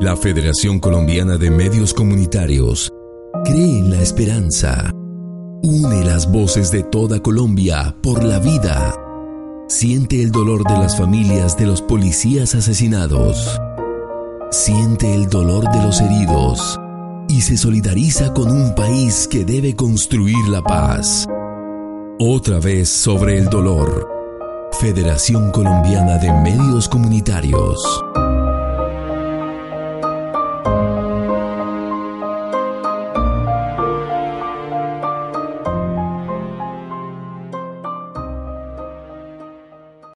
La Federación Colombiana de Medios Comunitarios cree en la esperanza. Une las voces de toda Colombia por la vida. Siente el dolor de las familias de los policías asesinados. Siente el dolor de los heridos y se solidariza con un país que debe construir la paz. Otra vez sobre el dolor. Federación Colombiana de Medios Comunitarios.